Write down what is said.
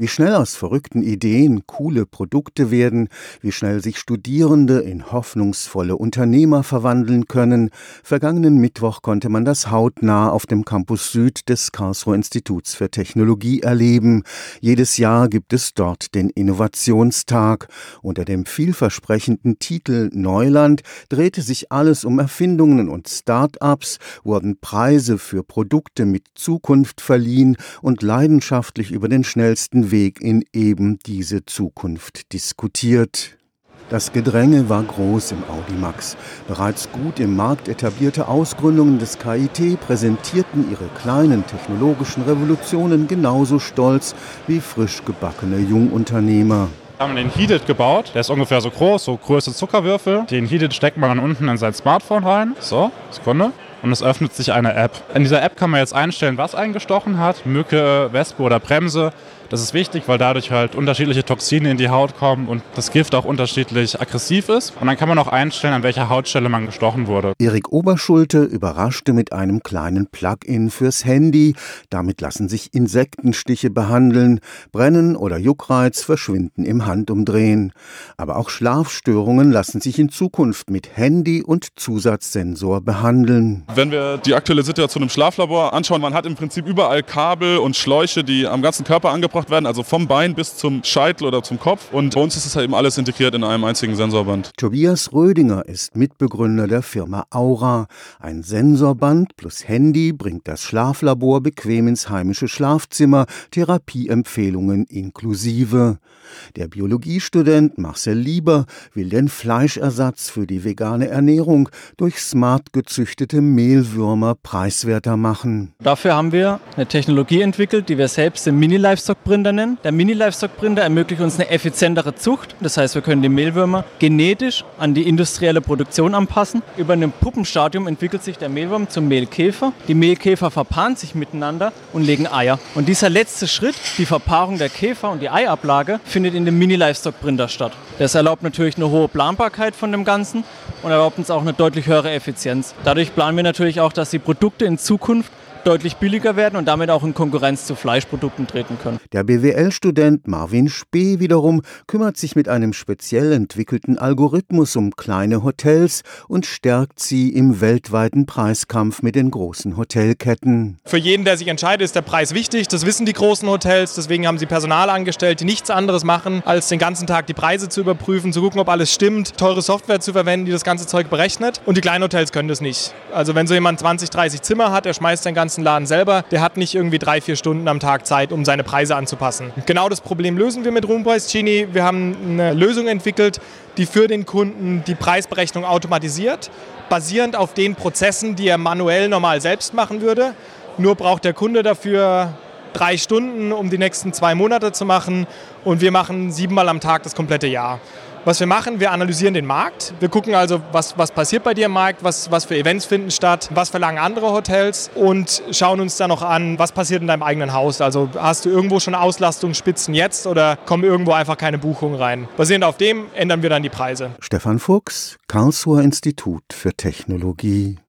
Wie schnell aus verrückten Ideen coole Produkte werden, wie schnell sich Studierende in hoffnungsvolle Unternehmer verwandeln können. Vergangenen Mittwoch konnte man das hautnah auf dem Campus Süd des Karlsruher Instituts für Technologie erleben. Jedes Jahr gibt es dort den Innovationstag. Unter dem vielversprechenden Titel Neuland drehte sich alles um Erfindungen und Start-ups, wurden Preise für Produkte mit Zukunft verliehen und leidenschaftlich über den schnellsten Weg in eben diese Zukunft diskutiert. Das Gedränge war groß im Audimax. Bereits gut im Markt etablierte Ausgründungen des KIT präsentierten ihre kleinen technologischen Revolutionen genauso stolz wie frisch gebackene Jungunternehmer. Wir haben den Heated gebaut. Der ist ungefähr so groß, so Größe Zuckerwürfel. Den Heated steckt man unten in sein Smartphone rein. So, Sekunde und es öffnet sich eine App. In dieser App kann man jetzt einstellen, was eingestochen hat, Mücke, Wespe oder Bremse. Das ist wichtig, weil dadurch halt unterschiedliche Toxine in die Haut kommen und das Gift auch unterschiedlich aggressiv ist. Und dann kann man auch einstellen, an welcher Hautstelle man gestochen wurde. Erik Oberschulte überraschte mit einem kleinen Plugin fürs Handy. Damit lassen sich Insektenstiche behandeln. Brennen oder Juckreiz verschwinden im Handumdrehen. Aber auch Schlafstörungen lassen sich in Zukunft mit Handy und Zusatzsensor behandeln. Wenn wir die aktuelle Situation im Schlaflabor anschauen, man hat im Prinzip überall Kabel und Schläuche, die am ganzen Körper angebracht gebracht werden, also vom Bein bis zum Scheitel oder zum Kopf. Und bei uns ist es halt eben alles integriert in einem einzigen Sensorband. Tobias Rödinger ist Mitbegründer der Firma Aura. Ein Sensorband plus Handy bringt das Schlaflabor bequem ins heimische Schlafzimmer, Therapieempfehlungen inklusive. Der Biologiestudent Marcel Lieber will den Fleischersatz für die vegane Ernährung durch smart gezüchtete Mehlwürmer preiswerter machen. Dafür haben wir eine Technologie entwickelt, die wir selbst den Mini-Livestock Printer nennen. Der Mini-Livestock-Printer ermöglicht uns eine effizientere Zucht. Das heißt, wir können die Mehlwürmer genetisch an die industrielle Produktion anpassen. Über ein Puppenstadium entwickelt sich der Mehlwurm zum Mehlkäfer. Die Mehlkäfer verpaaren sich miteinander und legen Eier. Und dieser letzte Schritt, die Verpaarung der Käfer und die Eiablage, findet in dem Mini-Livestock-Printer statt. Das erlaubt natürlich eine hohe Planbarkeit von dem Ganzen und erlaubt uns auch eine deutlich höhere Effizienz. Dadurch planen wir natürlich auch, dass die Produkte in Zukunft deutlich billiger werden und damit auch in Konkurrenz zu Fleischprodukten treten können. Der BWL-Student Marvin Spee wiederum kümmert sich mit einem speziell entwickelten Algorithmus um kleine Hotels und stärkt sie im weltweiten Preiskampf mit den großen Hotelketten. Für jeden, der sich entscheidet, ist der Preis wichtig. Das wissen die großen Hotels. Deswegen haben sie Personal angestellt, die nichts anderes machen, als den ganzen Tag die Preise zu überprüfen, zu gucken, ob alles stimmt, teure Software zu verwenden, die das ganze Zeug berechnet. Und die kleinen Hotels können das nicht. Also wenn so jemand 20, 30 Zimmer hat, er schmeißt den ganzen Laden selber, der hat nicht irgendwie drei, vier Stunden am Tag Zeit, um seine Preise anzupassen. Genau das Problem lösen wir mit Roompreis Genie. Wir haben eine Lösung entwickelt, die für den Kunden die Preisberechnung automatisiert, basierend auf den Prozessen, die er manuell normal selbst machen würde. Nur braucht der Kunde dafür drei Stunden, um die nächsten zwei Monate zu machen und wir machen siebenmal am Tag das komplette Jahr. Was wir machen, wir analysieren den Markt. Wir gucken also, was, was passiert bei dir im Markt, was, was für Events finden statt, was verlangen andere Hotels und schauen uns dann noch an, was passiert in deinem eigenen Haus. Also hast du irgendwo schon Auslastungsspitzen jetzt oder kommen irgendwo einfach keine Buchungen rein. Basierend auf dem ändern wir dann die Preise. Stefan Fuchs, Karlsruher Institut für Technologie.